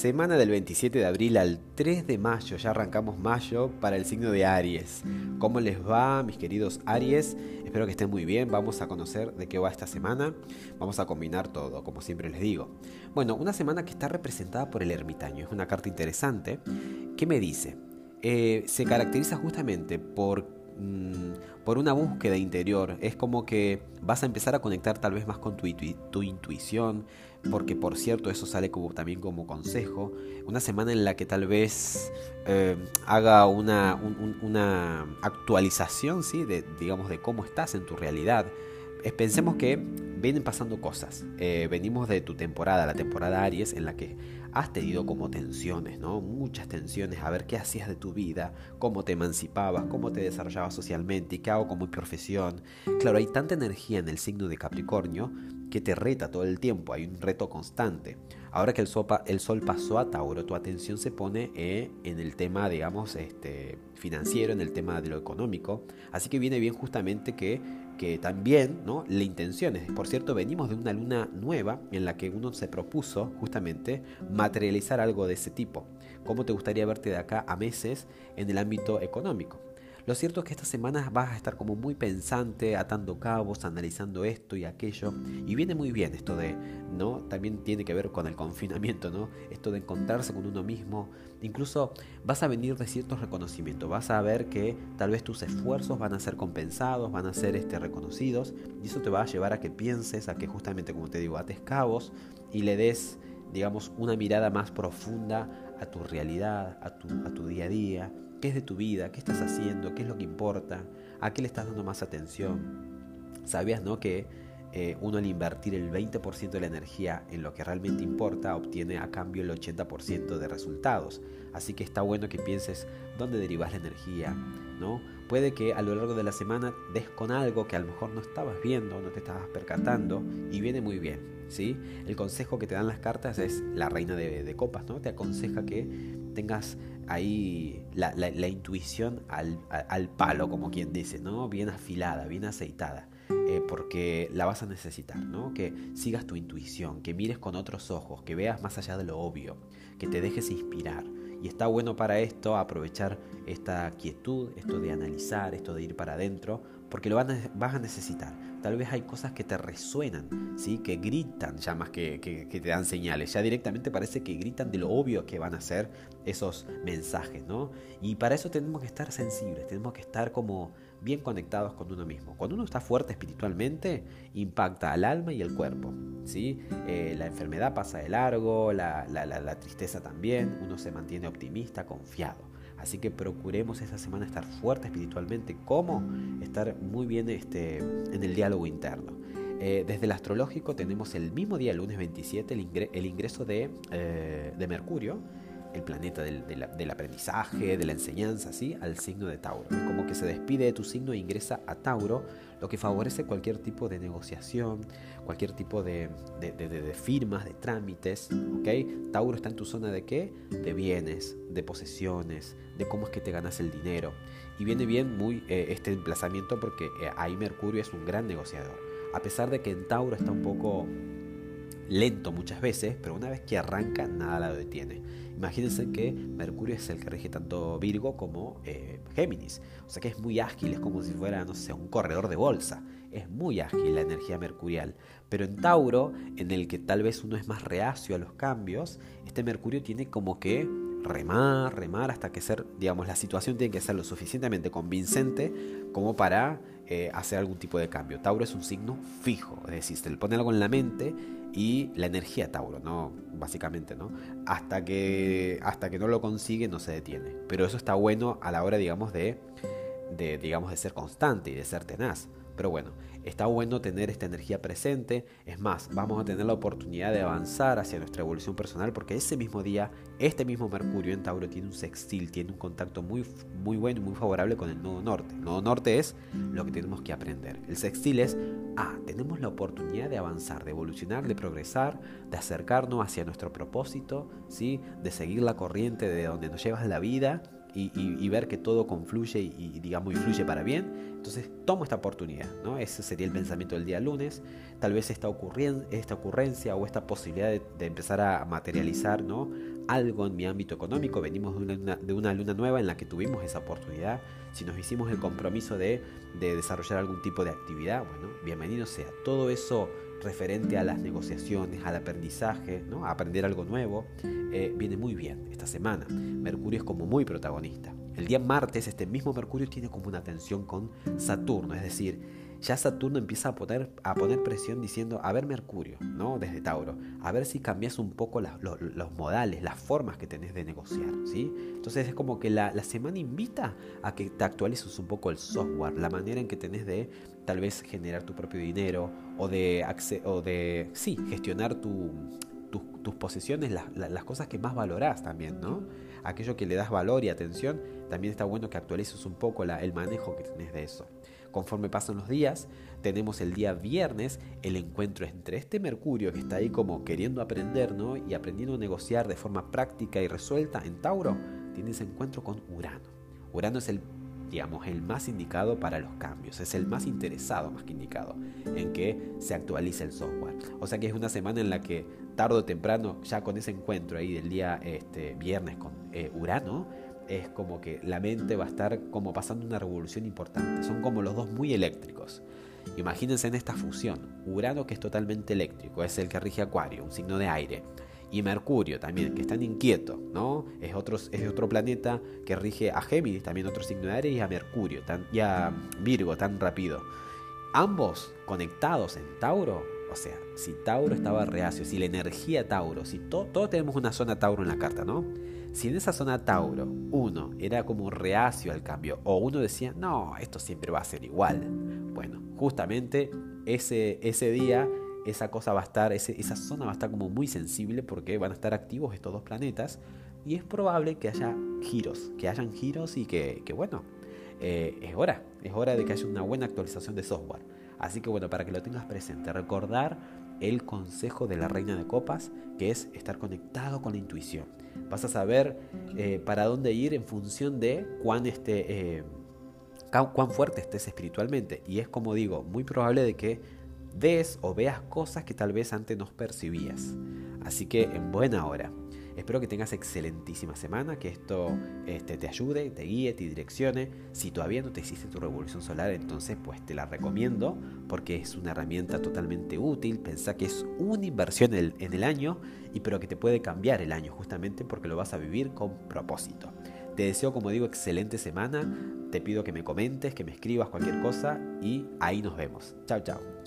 Semana del 27 de abril al 3 de mayo, ya arrancamos mayo para el signo de Aries. ¿Cómo les va, mis queridos Aries? Espero que estén muy bien. Vamos a conocer de qué va esta semana. Vamos a combinar todo, como siempre les digo. Bueno, una semana que está representada por el ermitaño. Es una carta interesante. ¿Qué me dice? Eh, se caracteriza justamente por mm, por una búsqueda interior. Es como que vas a empezar a conectar tal vez más con tu, tu intuición, porque por cierto eso sale como, también como consejo, una semana en la que tal vez eh, haga una, una actualización, ¿sí? de, digamos, de cómo estás en tu realidad. pensemos que vienen pasando cosas. Eh, venimos de tu temporada, la temporada Aries, en la que has tenido como tensiones, ¿no? Muchas tensiones, a ver qué hacías de tu vida, cómo te emancipabas, cómo te desarrollabas socialmente y qué hago con mi profesión. Claro, hay tanta energía en el signo de Capricornio que te reta todo el tiempo, hay un reto constante. Ahora que el, el sol pasó a Tauro, tu atención se pone eh, en el tema, digamos, este, financiero, en el tema de lo económico. Así que viene bien justamente que que también ¿no? la intención es, por cierto, venimos de una luna nueva en la que uno se propuso justamente materializar algo de ese tipo. ¿Cómo te gustaría verte de acá a meses en el ámbito económico? Lo cierto es que estas semanas vas a estar como muy pensante, atando cabos, analizando esto y aquello. Y viene muy bien esto de, ¿no? También tiene que ver con el confinamiento, ¿no? Esto de encontrarse con uno mismo. Incluso vas a venir de ciertos reconocimientos. Vas a ver que tal vez tus esfuerzos van a ser compensados, van a ser este, reconocidos. Y eso te va a llevar a que pienses, a que justamente, como te digo, ates cabos y le des, digamos, una mirada más profunda a tu realidad, a tu, a tu día a día ¿Qué es de tu vida? ¿Qué estás haciendo? ¿Qué es lo que importa? ¿A qué le estás dando más atención? ¿Sabías no que eh, uno al invertir el 20% de la energía en lo que realmente importa obtiene a cambio el 80% de resultados? Así que está bueno que pienses dónde derivas la energía, ¿no? Puede que a lo largo de la semana des con algo que a lo mejor no estabas viendo, no te estabas percatando y viene muy bien, ¿sí? El consejo que te dan las cartas es la reina de, de copas, ¿no? Te aconseja que tengas ahí la, la, intuición al, al, palo, como quien dice, ¿no? Bien afilada, bien aceitada. Eh, porque la vas a necesitar, ¿no? Que sigas tu intuición, que mires con otros ojos, que veas más allá de lo obvio, que te dejes inspirar. Y está bueno para esto aprovechar esta quietud, esto de analizar, esto de ir para adentro, porque lo vas a necesitar. Tal vez hay cosas que te resuenan, ¿sí? que gritan ya más que, que, te dan señales. Ya directamente parece que gritan de lo obvio que van a ser esos mensajes. ¿no? Y para eso tenemos que estar sensibles, tenemos que estar como bien conectados con uno mismo. Cuando uno está fuerte espiritualmente, impacta al alma y el cuerpo. ¿sí? Eh, la enfermedad pasa de largo, la, la, la tristeza también, uno se mantiene optimista, confiado. Así que procuremos esa semana estar fuerte espiritualmente, como estar muy bien este, en el diálogo interno. Eh, desde el astrológico tenemos el mismo día, el lunes 27, el, ingreso de, eh, de Mercurio el planeta del, del, aprendizaje, de la enseñanza, ¿sí? al signo de Tauro. Es como que se despide de tu signo e ingresa a Tauro, lo que favorece cualquier tipo de negociación, cualquier tipo de, de, firmas, de trámites. ¿ok? Tauro está en tu zona de qué? De bienes, de posesiones, de cómo es que te ganas el dinero. Y viene bien muy eh, este emplazamiento porque eh, ahí Mercurio es un gran negociador. A pesar de que en Tauro está un poco lento muchas veces, pero una vez que arranca nada la detiene. Imagínense que Mercurio es el que rige tanto Virgo como eh, Géminis. O sea que es muy ágil, es como si fuera, no sé, un corredor de bolsa. Es muy ágil la energía mercurial. Pero en Tauro, en el que tal vez uno es más reacio a los cambios, este Mercurio tiene como que remar, remar hasta que ser, digamos, la situación tiene que ser lo suficientemente convincente como para eh, hacer algún tipo de cambio. Tauro es un signo fijo, es decir, se le pone algo en la mente y la energía Tauro, ¿no? Básicamente, ¿no? Hasta que, hasta que no lo consigue no se detiene. Pero eso está bueno a la hora, digamos, de, de, digamos, de ser constante y de ser tenaz. Pero bueno, está bueno tener esta energía presente. Es más, vamos a tener la oportunidad de avanzar hacia nuestra evolución personal porque ese mismo día, este mismo Mercurio en Tauro tiene un sextil, tiene un contacto muy, muy bueno y muy favorable con el nodo norte. El nodo norte es lo que tenemos que aprender. El sextil es, ah, tenemos la oportunidad de avanzar, de evolucionar, de progresar, de acercarnos hacia nuestro propósito, ¿sí? de seguir la corriente de donde nos lleva la vida y, ver que todo confluye y, digamos, influye para bien, entonces tomo esta oportunidad, ¿no? Ese sería el pensamiento del día lunes. Tal vez esta, esta ocurrencia o esta posibilidad de, empezar a materializar, ¿no? algo en mi ámbito económico, venimos de una, de una luna nueva en la que tuvimos esa oportunidad, si nos hicimos el compromiso de, de desarrollar algún tipo de actividad, bueno, bienvenido sea. Todo eso referente a las negociaciones, al aprendizaje, ¿no? a aprender algo nuevo, eh, viene muy bien esta semana. Mercurio es como muy protagonista. El día martes este mismo Mercurio tiene como una tensión con Saturno, es decir, ya Saturno empieza a poner, a poner presión diciendo, a ver Mercurio, ¿no? Desde Tauro, a ver si cambias un poco los modales, las formas que tenés de negociar, ¿sí? Entonces es como que la, semana invita a que te actualices un poco el software, la manera en que tenés de tal vez generar tu propio dinero o de, o de sí, gestionar tus posesiones, las, cosas que más valorás también, ¿no? Aquello que le das valor y atención, también está bueno que actualices un poco el manejo que tenés de eso. Conforme pasan los días, tenemos el día viernes el encuentro entre este Mercurio que está ahí como queriendo aprender ¿no? y aprendiendo a negociar de forma práctica y resuelta en Tauro, tiene ese encuentro con Urano. Urano es el digamos, el más indicado para los cambios, es el más interesado más que indicado en que se actualice el software. O sea que es una semana en la que tarde o temprano, ya con ese encuentro ahí del día este, viernes con eh, Urano, es como que la mente va a estar como pasando una revolución importante. Son como los dos muy eléctricos. Imagínense en esta fusión. Urano que es totalmente eléctrico, es el que rige Acuario, un signo de aire. Y Mercurio también, que es tan inquieto, ¿no? Es otro, es otro planeta que rige a Géminis, también otro signo de aire, y a Mercurio, tan, y a Virgo, tan rápido. Ambos conectados en Tauro, o sea, si Tauro estaba reacio, si la energía Tauro, si todos tenemos una zona Tauro en la carta, ¿no? Si en esa zona Tauro uno era como reacio al cambio o uno decía, no, esto siempre va a ser igual, bueno, justamente ese, ese día esa cosa va a estar, esa zona va a estar como muy sensible porque van a estar activos estos dos planetas y es probable que haya giros, que hayan giros y que, bueno, eh, es hora, es hora de que haya una buena actualización de software. Así que bueno, para que lo tengas presente, recordar el consejo de la reina de copas, que es estar conectado con la intuición. Vas a saber eh, para dónde ir en función de cuán, este, eh, cuán fuerte estés espiritualmente. Y es como digo, muy probable de que des o veas cosas que tal vez antes no percibías. Así que en buena hora. Espero que tengas excelentísima semana, que esto este, te ayude, te guíe, te direccione. Si todavía no te hiciste tu revolución solar, entonces pues te la recomiendo porque es una herramienta totalmente útil. Pensá que es una inversión en el, año y pero que te puede cambiar el año justamente porque lo vas a vivir con propósito. Te deseo, como digo, excelente semana. Te pido que me comentes, que me escribas cualquier cosa y ahí nos vemos. Chao, chao.